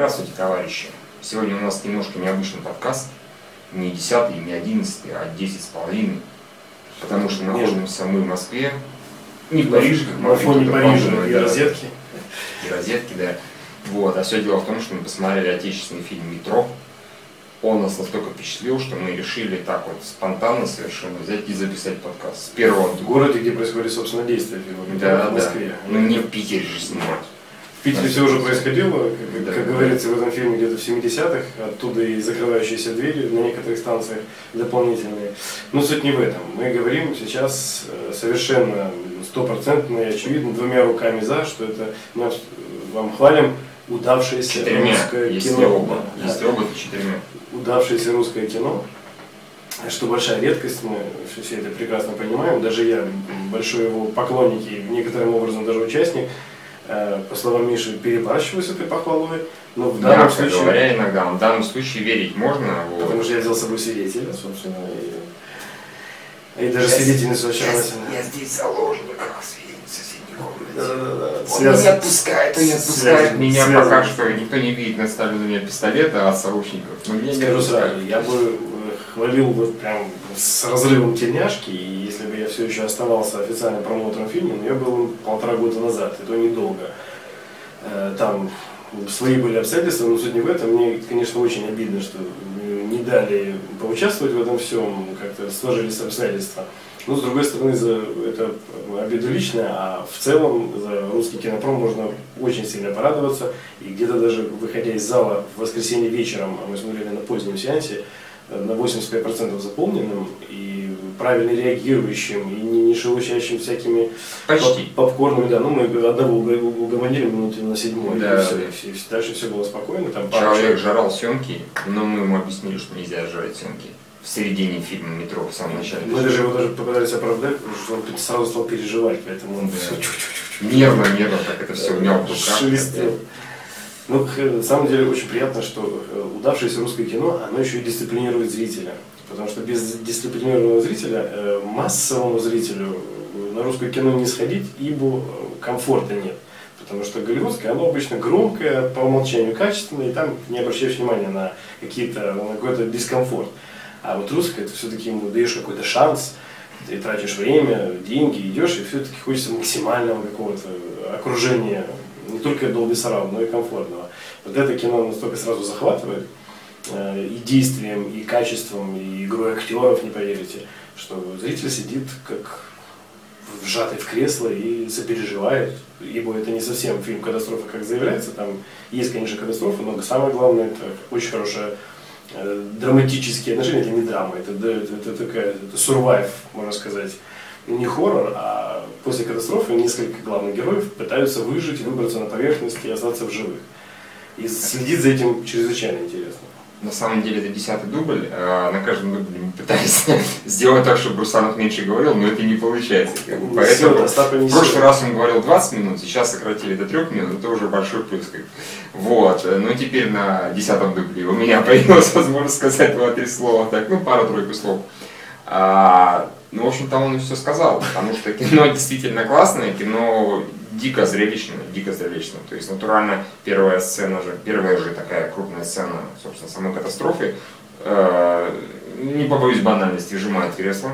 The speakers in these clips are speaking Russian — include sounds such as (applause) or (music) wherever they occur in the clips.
Здравствуйте, товарищи! Сегодня у нас немножко необычный подкаст. Не 10, не 11, а 10 с половиной. Потому что находимся мы в Москве. Не в Париже, как На фоне Парижа и да. розетки. И розетки, да. Вот. А все дело в том, что мы посмотрели отечественный фильм «Метро». Он нас настолько впечатлил, что мы решили так вот спонтанно совершенно взять и записать подкаст. С первого В городе, где происходит, собственно, действие фильма. Да, в Москве. да. Ну не в Питере же снимать. В Питере все уже происходило, как, Да. как говорится в этом фильме, где-то в 70-х, оттуда и закрывающиеся двери на некоторых станциях дополнительные. Но суть не в этом. Мы говорим сейчас э, совершенно стопроцентно и очевидно двумя руками за, что это мы абс- вам хвалим удавшееся Четырьмя, русское если кино. оба. Да. Если оба, то четырьмя. удавшееся русское кино, что большая редкость, мы все это прекрасно понимаем, даже я большой его поклонник и некоторым образом даже участник, Э, по словам Миши, перебарщиваю с этой похвалой, но в данном Мягко случае, говоря, иногда. В данном случае верить можно. вот. потому что я взял с собой свидетеля, собственно, и, и даже свидетельницу очаровательную. Я здесь в соседней комнате. Да-да-да. Он Связь- не отпускает, он не отпускает меня связь- пока что. Никто не видит наставлен на меня пистолета от сообщников. Но меня не Скажу сразу, я бы хвалил вот прям с разрывом тельняшки, и если бы я все еще оставался официальным промоутером фильма, но я был полтора года назад, и то недолго. Э, Там свои были обстоятельства, но суть не в этом. Мне, конечно, очень обидно, что э, не дали поучаствовать в этом всем, как-то сложились обстоятельства. Но, с другой стороны, за это обиду личное, а в целом за русский кинопром можно очень сильно порадоваться. И где-то даже выходя из зала в воскресенье вечером, а мы смотрели на позднем сеансе, на 85% заполненным и правильно реагирующим, и не, не шелушащим всякими Почти. поп- попкорнами, да, ну мы одного уг- угомонили минуты на седьмой, Да, и все, и все, и дальше все было спокойно, там Человек жрал съемки, но мы ему объяснили, что нельзя жрать съемки. В середине фильма «Метро» в самом начале. Мы даже его даже попытались оправдать, потому что он сразу стал переживать, поэтому он Да. все Нервно, нервно, как это все мял в руках. шелестел. Ну, х- на самом деле очень приятно, что э, удавшееся русское кино, оно еще и дисциплинирует зрителя. Потому что без дисциплинированного зрителя, э, массовому зрителю э, на русское кино не сходить, ибо э, комфорта нет. Потому что голливудское, оно обычно громкое, по умолчанию качественное, и там не обращаешь внимания на какие-то, на какой-то дискомфорт. А вот русское, это все-таки ему даешь какой-то шанс, ты тратишь время, деньги, идешь, и все-таки хочется максимального какого-то окружения, не только Dolby Surround, но и комфортного. Вот это кино настолько сразу захватывает э, и действием, и качеством, и игрой актеров, не поверите, что зритель сидит как вжатый в кресло и сопереживает, ибо это не совсем фильм «Катастрофа», как заявляется, там есть, конечно, катастрофа, но самое главное, это очень хорошая э, драматические отношения, это не драма, это, это, это такая, это survive, можно сказать, не хоррор, а после катастрофы несколько главных героев пытаются выжить, выбраться на поверхность и остаться в живых. И следить за этим чрезвычайно интересно. На самом деле это десятый дубль. а На каждом дубле мы пытались (laughs) сделать так, чтобы Русанов меньше говорил, но это не получается. как бы. Поэтому Остапа не в прошлый раз он говорил 20 минут, сейчас сократили до 3 минут, это уже большой плюс. как бы. Вот. Ну теперь на десятом дубле у меня (laughs) появилась возможность сказать два-три слова, так, ну пару-тройку слов. А, ну, в общем-то, он и все сказал, потому что кино действительно классное, кино дико зрелищное, дико зрелищное. То есть, натурально, первая сцена же, первая же такая крупная сцена, собственно, самой катастрофы, э, не побоюсь банальности, сжимает кресло,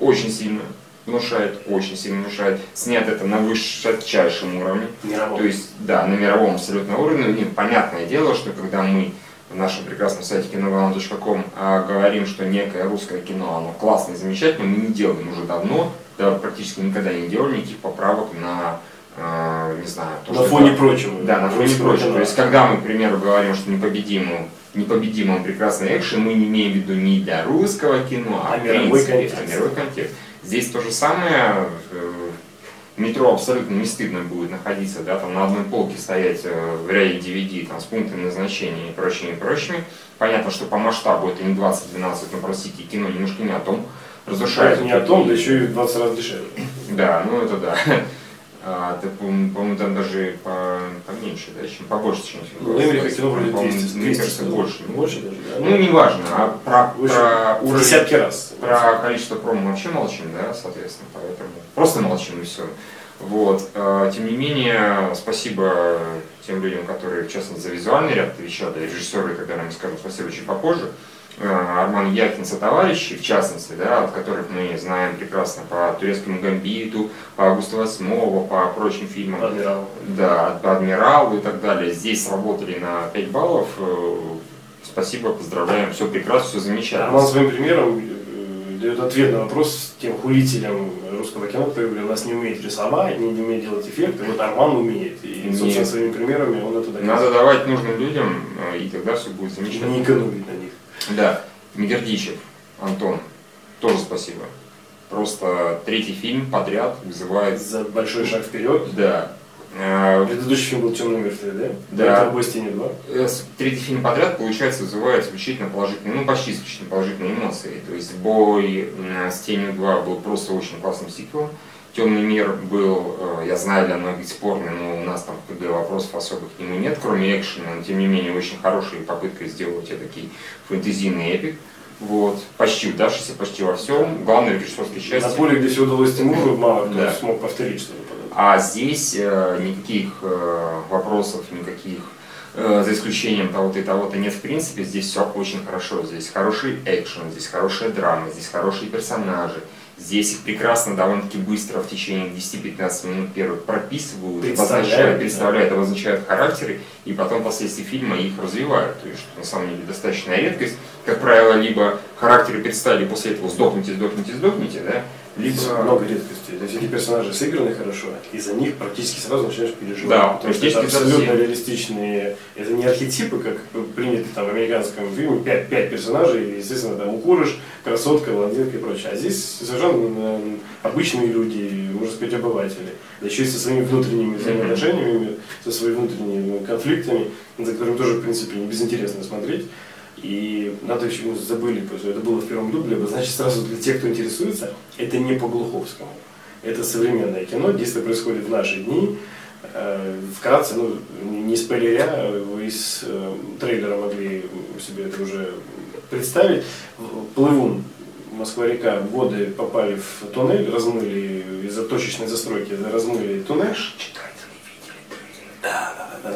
очень сильно внушает, очень сильно внушает. Снят это на высочайшем уровне. Мировом. То есть, да, на мировом абсолютно уровне. И понятное дело, что когда мы в нашем прекрасном сайте киногалан.ком а, говорим, что некое русское кино, оно классное, замечательное, мы не делаем уже давно, да, практически никогда не делали никаких поправок на, а, не знаю, то, на фоне это- прочего. да, на фоне прочего. То есть, когда мы, к примеру, говорим, что непобедимым, непобедимым прекрасный экшен, мы не имеем в виду не для русского кино, а, А мировой контекст. а мировой контекст. Здесь то же самое. Метро абсолютно не стыдно будет находиться, да, там на одной полке стоять э, в ряде DVD там, с пунктами назначения и прочими, и прочими. Понятно, что по масштабу это не 20-12, но, простите, кино немножко не о том. Разрушает. Это не о том, да еще и в 20 раз дешевле. Да, ну это да. (laughs) А, ты, по-моему, там даже по, поменьше, да, чем побольше, чем Ну, Эмерика кино вроде По-моему, 200, Мне 200 кажется, больше. Больше даже, да? Ну, неважно, а про, Выше. про уровень, десятки раз. про количество промо вообще молчим, да, соответственно, поэтому просто молчим и все. Вот. а, Тем не менее, спасибо тем людям, которые, в частности, за визуальный ряд отвечали, режиссеры, когда нам скажут спасибо чуть попозже. А, Арман Якин товарищи, в частности, да, от которых мы знаем прекрасно по турецкому гамбиту, по Августу 8, по прочим фильмам. Адмирал. Да, по адмиралу и так далее. Здесь сработали на 5 баллов. Э, Спасибо, поздравляем, все прекрасно, все замечательно. Арман своим примером э, дает ответ на вопрос тем хулителям русского кино, которые говорят, у нас не умеет рисовать, не, не умеет делать эффекты. Вот Арман умеет. И, Умеет. собственно, своими примерами он это Надо доказывает. давать нужным людям, э, и тогда все будет замечательно. Не экономить на них. Да, Мигердичев, Антон, тоже спасибо. Просто третий фильм подряд вызывает... За большой шаг вперед. Да. Э, Предыдущий фильм был «Темный 3D». Да. Это «Бой с тенью 2». э, с- Третий фильм подряд, получается, вызывает исключительно положительные, ну почти исключительно положительные эмоции. То есть «Бой с тенью 2» был просто очень классным сиквелом. Темный мир был, э, я знаю, для многих спорный, но у нас там бы вопросов особо к нему нет, кроме экшена, но тем не менее очень хорошая попытка сделать такой фэнтезийный эпик. Вот, почти удавшийся, почти во всем. Главное в режиссерской части. На поле, где все удалось Тимуру, мало кто Да. смог повторить что-то. А здесь э, никаких э, вопросов, никаких, э, за исключением того-то и того-то нет в принципе. Здесь все очень хорошо. Здесь хороший экшен, здесь хорошая драма, здесь хорошие персонажи. Здесь их прекрасно, довольно-таки быстро в течение 10-15 минут первых прописывают, Представляют, обозначают, да. представляют, обозначают характеры, и потом впоследствии фильма их развивают. То есть, что на самом деле достаточная редкость. Как правило, либо характеры представили, после этого сдохните, сдохните, сдохните, да, либо... много редкостей. То есть эти персонажи сыграны хорошо, и за них практически сразу начинаешь переживать. Да, потому что это абсолютно всех. реалистичные. Это не архетипы, как принято там в американском фильме, пять, пять персонажей, и, естественно, там укурыш, красотка, блондинка и прочее. А здесь совершенно обычные люди, можно сказать, обыватели. Да еще и со своими внутренними взаимоотношениями, со своими внутренними конфликтами, за которыми тоже, в принципе, не безинтересно смотреть. И надо еще мы забыли, потому что это было в первом дубле, значит сразу для тех, кто интересуется, это не по Глуховскому. Это современное кино, действие происходит в наши дни. Э, Вкратце, ну, не спойлеря, вы из э, трейлера могли себе это уже представить. Плывун, Москва-река, воды попали в туннель, размыли из-за точечной застройки, размыли туннель.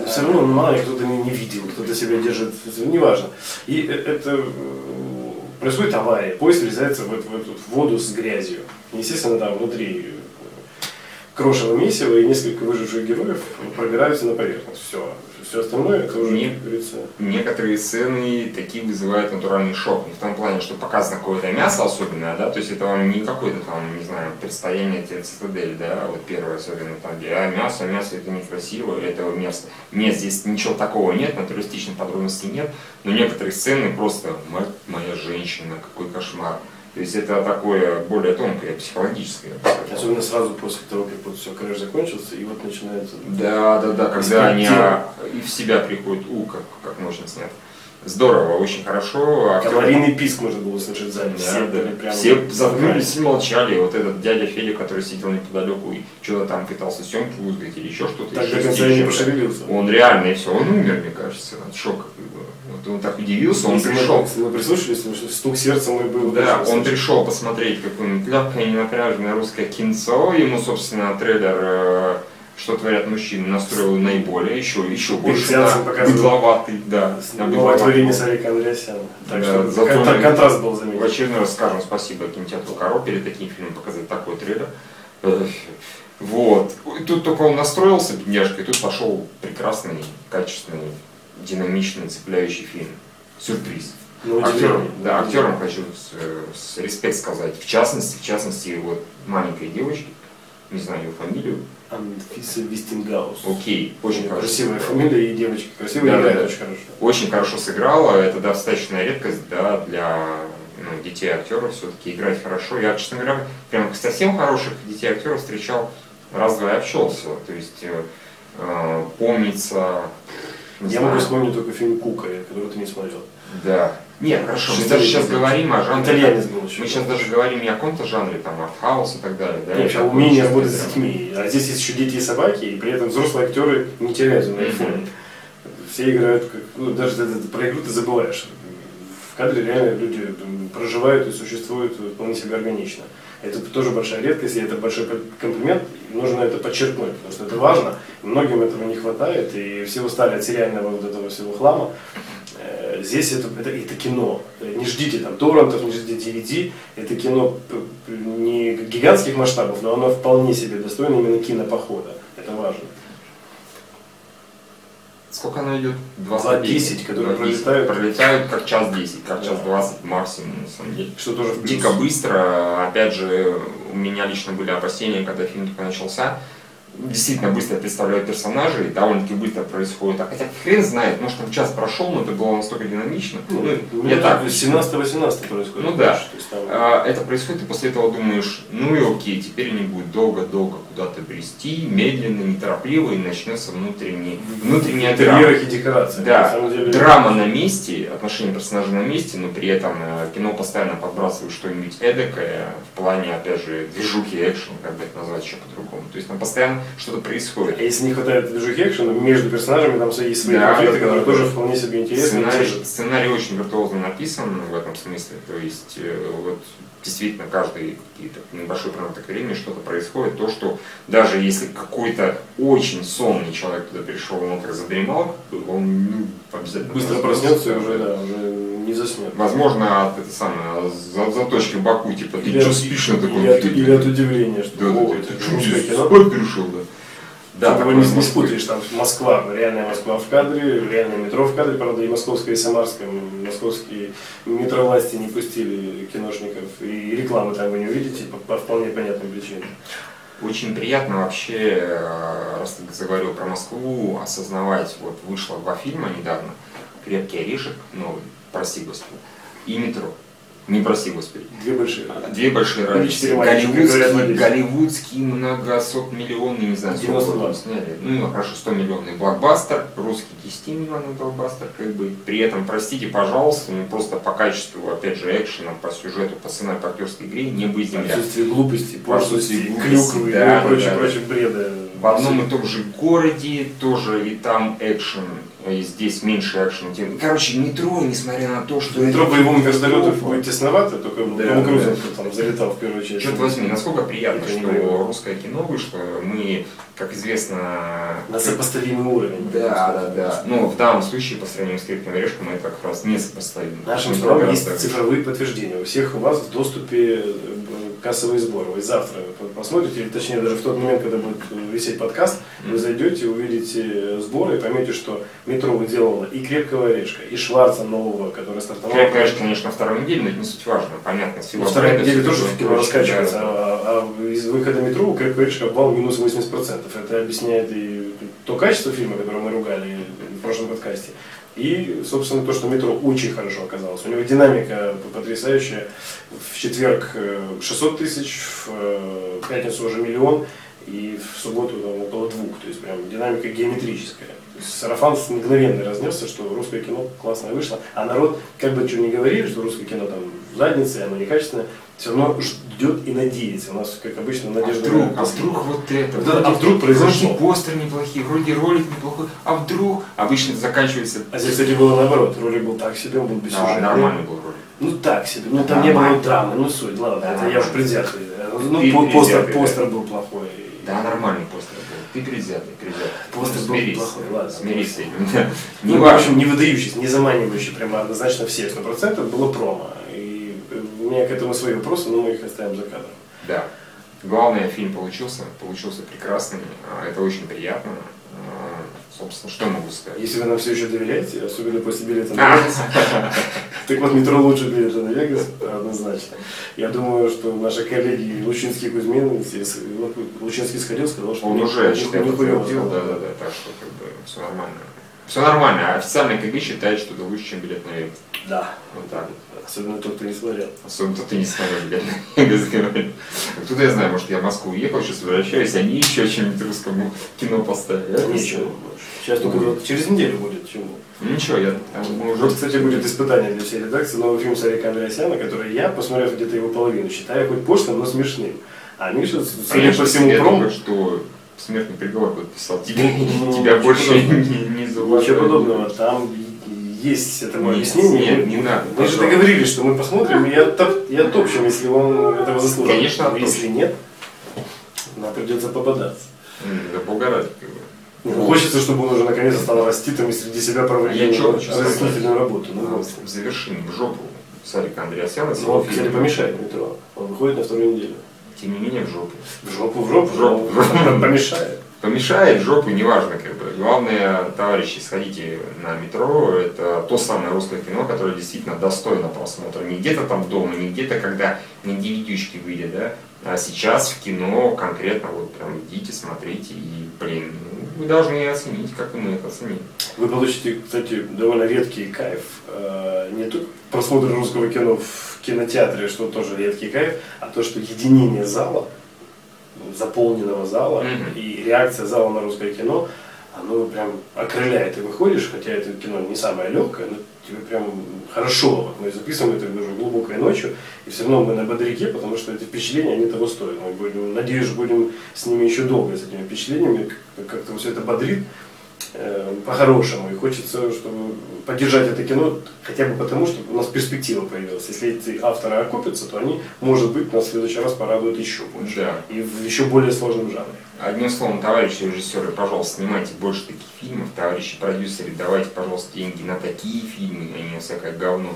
Все равно мало кто-то не, не видел, кто-то себя держит, неважно. И э- это э, происходит авария, поезд врезается в, эту- в эту воду с грязью. Естественно, там внутри э, крошево месиво и несколько выживших героев пробираются на поверхность. Все. Все остальное это уже, Не- как говорится, некоторые сцены такие вызывают натуральный шок. Не в том плане, что показано какое-то мясо особенное, да, то есть это вам не какое-то там, не знаю, предстояние тебе цитадель, да, вот первое особенно там, где а, мясо, мясо это некрасиво, это место. Нет, здесь ничего такого нет, натуристичных подробностей нет, но некоторые сцены просто, мать моя женщина, какой кошмар. То есть это такое более тонкое, психологическое. особенно сразу после того, как вот все, краш закончился, и вот начинается Да, да, да, когда они а, и в себя приходят, у, как, как мощно снято. Здорово, очень хорошо. Актер- Аварийный писк можно было услышать в зале. Да, Все да. Все заткнулись и молчали. Вот этот дядя Федя, который сидел неподалеку и что-то там пытался съемки вызвать или еще что-то. Так до конца не пошевелился. Он реально, и все, он умер, мне кажется, от шока. Он так удивился, он Если мы- пришел. Мы прислушались, стук сердца мой был. Да, он пришел посмотреть какое-нибудь легкое ненапряженное русское кинцо. Ему, собственно, трейлер э, «Что творят мужчины» настроил наиболее, еще, еще больше да, быдловатый. Да, Новое быдловатый. творение Сарика Андреасяна. Так Да, что зато кон- контраст был В заметен. очередной раз скажем спасибо кинотеатру Коро перед таким фильмом показать такой трейлер. Вот. И Тут только он настроился, бедняжка, и тут пошел прекрасный, качественный, динамичный, цепляющий фильм. Сюрприз. Ну, Актерам, да, актерам хочу с, э, с респект сказать. В частности, в частности, вот маленькой девочки, не знаю ее фамилию, Анфиса Вистингаус. окей, очень хорошо. Красивая фамилия и девочка красивая, Да, играет да, да. очень хорошо. очень хорошо сыграла. Это достаточная редкость да, для ну, детей актеров все-таки играть хорошо. Я, честно говоря, прям совсем хороших детей актеров встречал раз-два и общался. То есть э, э, помнится. Не Я знаю. могу вспомнить только фильм Кука, который ты не смотрел. Да. Нет, хорошо, мы даже сейчас говорим о жанре. Итальянец был еще. Мы сейчас даже говорим не о каком-то жанре, там, артхаус и так далее. Да, Нет, а умение работать с детьми. А здесь есть еще дети и собаки, и при этом взрослые актеры не теряются на Мгм. фоне. Все играют, как, ну, даже про игру ты забываешь. В кадре реально люди проживают и существуют вполне себе органично. Это тоже большая редкость, и это большой комплимент, нужно это подчеркнуть, потому что это важно, многим этого не хватает, и все устали от сериального вот этого всего хлама. Э, Здесь это, это, это кино. Э, Не ждите там торрентов, не ждите DVD. Это кино не гигантских масштабов, но оно вполне себе достойно именно кинопохода. Это важно. Сколько оно идет? Два десять, которые 2.10. пролетают. Пролетают как час 10, как час Да. 20 максимум, на самом деле. Что тоже. Дико быстро. Опять же, у меня лично были опасения, когда фильм только начался. Действительно быстро представляют персонажей, довольно-таки быстро происходит. А хотя хрен знает, может там час прошел, но это было настолько динамично. Ну, Ну, я так. 17-18 происходит. Ну да. А, Это происходит, и после этого думаешь, ну и окей, теперь они будут долго-долго куда-то брести, медленно, неторопливо, и начнется внутренний, внутренняя драма. интерьерах и декорациях. На Да, самом деле, драма на месте, отношения персонажей на месте, но при этом э, кино постоянно подбрасывает что-нибудь эдакое в плане, опять же, движухи, экшен, как бы это назвать еще по-другому. То есть там постоянно что-то происходит. А если не хватает движухи экшена, между персонажами там есть свои Да, конфликты, да, которые да. тоже вполне себе интересны. Сценарий, сценарий очень виртуозно написан в этом смысле. То есть э, вот действительно каждый какие-то небольшой промежуток времени что-то происходит. То, что даже если какой-то очень сонный человек туда пришел, он как задремал, он ну, обязательно Быстро проснется и уже, да, уже не заснет. Возможно, от это самое, за- заточки в боку, типа, ты Или что спишь на таком или или от удивления, что Да, «О, да, ты здесь кино». спать пришел, да? Да, такое того не, спутаешь, там Москва, реальная Москва в кадре, реальное метро в кадре, правда, и московское, и самарское, м, московские метровласти не пустили киношников, и рекламы там вы не увидите по, по вполне понятным причинам. Очень приятно вообще, э, раз ты заговорил про Москву, осознавать, вот вышло два фильма недавно, «Крепкий орешек», новый, прости господи, и «Метро». Не прости господи. Две большие. Две большие разницы. четыре маленьких, говорят, Голливудские, владельцы. голливудские многосот миллионный, не знаю, сколько 92. там сняли. Ну, хорошо, 100 миллионный блокбастер, русский 10 миллионный блокбастер, как бы. При этом, простите, пожалуйста, ну просто по качеству, опять же, экшена, по сюжету, по сценарию, по актерской игре не бы земля. Отсутствие глупости, пошлости, Отсутствие глупости, клюквы да, и прочее, да. прочее бреда. В одном и том же городе тоже и там экшен, и здесь меньше экшена. Короче, метро, несмотря на то, что... Метро боевому вертолету будет тесновато, только Да, Том Крузен да. там залетал в первую часть. Черт возьми, насколько приятно, не что боевое. русское кино вышло. Мы, как известно... На сопоставимый уровень. Да, да, да. Но в данном случае, по сравнению с крепким орешком, это как раз несопоставимо. Нашим Метро словам гораздо есть цифровые подтверждения. У всех у вас в доступе э, кассовые сборы. Вы завтра посмотрите, или точнее даже в тот момент, когда будет висеть подкаст, вы зайдете, увидите сборы и поймете, что метро выделывало и крепкого орешка, и Шварца нового, который стартовал. Орешек, конечно, на второй неделе, но это не суть важно. Понятно, с На его второй неделе тоже в кино раскачивается, да. а, а из выхода метро у крепкого орешка обвал минус 80%. Это объясняет и то качество фильма, которое мы ругали в прошлом подкасте, и, собственно, то, что метро очень хорошо оказалось. У него динамика потрясающая. В четверг э, 600 тысяч, в э, пятницу уже миллион, и в субботу там, около двух. То есть прям динамика геометрическая. То есть сарафан мгновенно разнесся, что русское кино классное вышло. А народ, как бы что ни говорили, что русское кино там в заднице, оно некачественное, все равно ждет и надеется. У нас, как обычно, А надежда вдруг, на а вдруг вот это, Да, а вдруг произошло? вроде постер неплохие, вроде ролик неплохой, а вдруг обычно заканчивается А здесь, кстати, было наоборот. Ролик был так себе, он был без Да, сюжета. нормальный был ролик. Ну так себе. Ну там не было Нормально. драмы, ну суть, ладно, Да, это я уж нормально. предвзятый. Ну, постер, да. постер был плохой. Да, нормальный постер был. Ты предвзятый, предвзятый. Постер был Смирись. плохой, ладно. Смирись с этим. да. Ну, в общем, не выдающийся, не заманивающий прямо однозначно всех 100%, было промо. И э, у меня к этому свои вопросы, но мы их оставим за кадром. Да. Главное, фильм получился, получился прекрасный, а, это очень приятно. А, Собственно, что могу сказать? Если вы нам все еще доверяете, особенно после билета на Вегас, (laughs) так вот метро лучше билета на Вегас, однозначно. Я думаю, что наши коллеги Лучинский Кузьмин, Лучинский сходил, сказал, что Он уже подтвердил, да, да, да, так что как бы все нормально. Все нормально, а официальный КГ считает, что это лучше, чем билет на Вегас. Да. Вот так вот. Особенно тот, кто не смотрел. Особенно кто не смотрел. (laughs) Кто Откуда я знаю, может, я в Москву уехал, сейчас возвращаюсь, они еще чем-нибудь русскому кино поставили. а? Ничего больше. Сейчас только вот через неделю будет чему. Ну, Ничего, я там Уже, кстати, будет испытание для всей редакции новый фильм Сарика Андреасяна, который я, посмотрев где-то его половину, считаю хоть пошлым, но смешным. А Миша, судя по всему, пром, что смертный приговор подписал. (laughs) Тебя, Ну, тебя больше подобного. не, не. Ничего подобного. Там есть этому Нет, объяснение. нет, не надо, Мы же договорились, что мы посмотрим, и я, топ, я топчем, если он этого заслуживает. Конечно, Но Если оттопчем. нет, нам придется попадаться. Да бога ради, как бы. Ну, Хочется, чтобы он уже наконец стал расти там и среди себя проводил разъяснительную работу. Ну, вот. Завершим в жопу Сарика Андреасяна. его он, кстати, помешает метро. Он выходит на вторую неделю. Тем не менее, в жопу. В жопу, в жопу, В жопу. но помешает. Помешает в жопу, неважно, как бы. Главное, товарищи, сходите на метро. Это то самое русское кино, которое действительно достойно просмотра. Не где-то там дома, не где-то, когда на DVD-шке выйдет, да. А сейчас в кино конкретно вот прям идите, смотрите и, блин, ну, вы должны оценить, как мы это оценили. Вы получите, кстати, довольно редкий кайф. Э, Не только просмотр русского кино в кинотеатре, что тоже редкий кайф, а то, что единение зала, заполненного зала Мгм. и реакция зала на русское кино, оно прям окрыляет. И выходишь, хотя это кино не самое легкое, но тебе прям хорошо. Вот мы записываем это уже глубокой ночью, и все равно мы на бодряке, потому что эти впечатления, они того стоят. Мы будем, надеюсь, будем с ними еще долго, с этими впечатлениями, как- как-то все это бодрит по-хорошему. И хочется, чтобы поддержать это кино хотя бы потому, что у нас перспектива появилась. Если эти авторы окупятся, то они, может быть, нас в следующий раз порадуют еще больше. Да. И в еще более сложном жанре. Одним словом, товарищи режиссеры, пожалуйста, снимайте больше таких фильмов. Товарищи продюсеры, давайте, пожалуйста, деньги на такие фильмы, а не на всякое говно.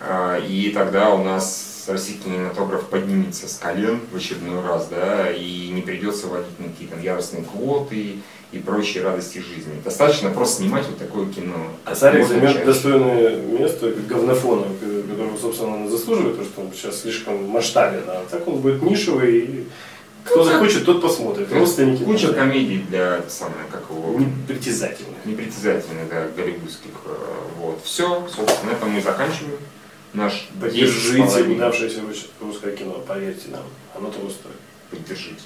А, И тогда у нас российский кинематограф поднимется с колен в очередной раз, да, и не придется вводить никакие там яростные квоты и прочие радости жизни. Достаточно просто снимать вот такое кино. А Сарик займет достойное место говнофона, которого, собственно, он заслуживает, потому что он сейчас слишком масштабен. А так он будет нишевый, и кто Ну, захочет, тот посмотрит. Родственники. Куча да, комедий для, самое, как его, непритязательных. непритязательных, да, голливудских. э, Вот. Все, собственно, на этом мы заканчиваем наш Поддержите удавшееся русское кино, поверьте нам, оно того стоит. Поддержите.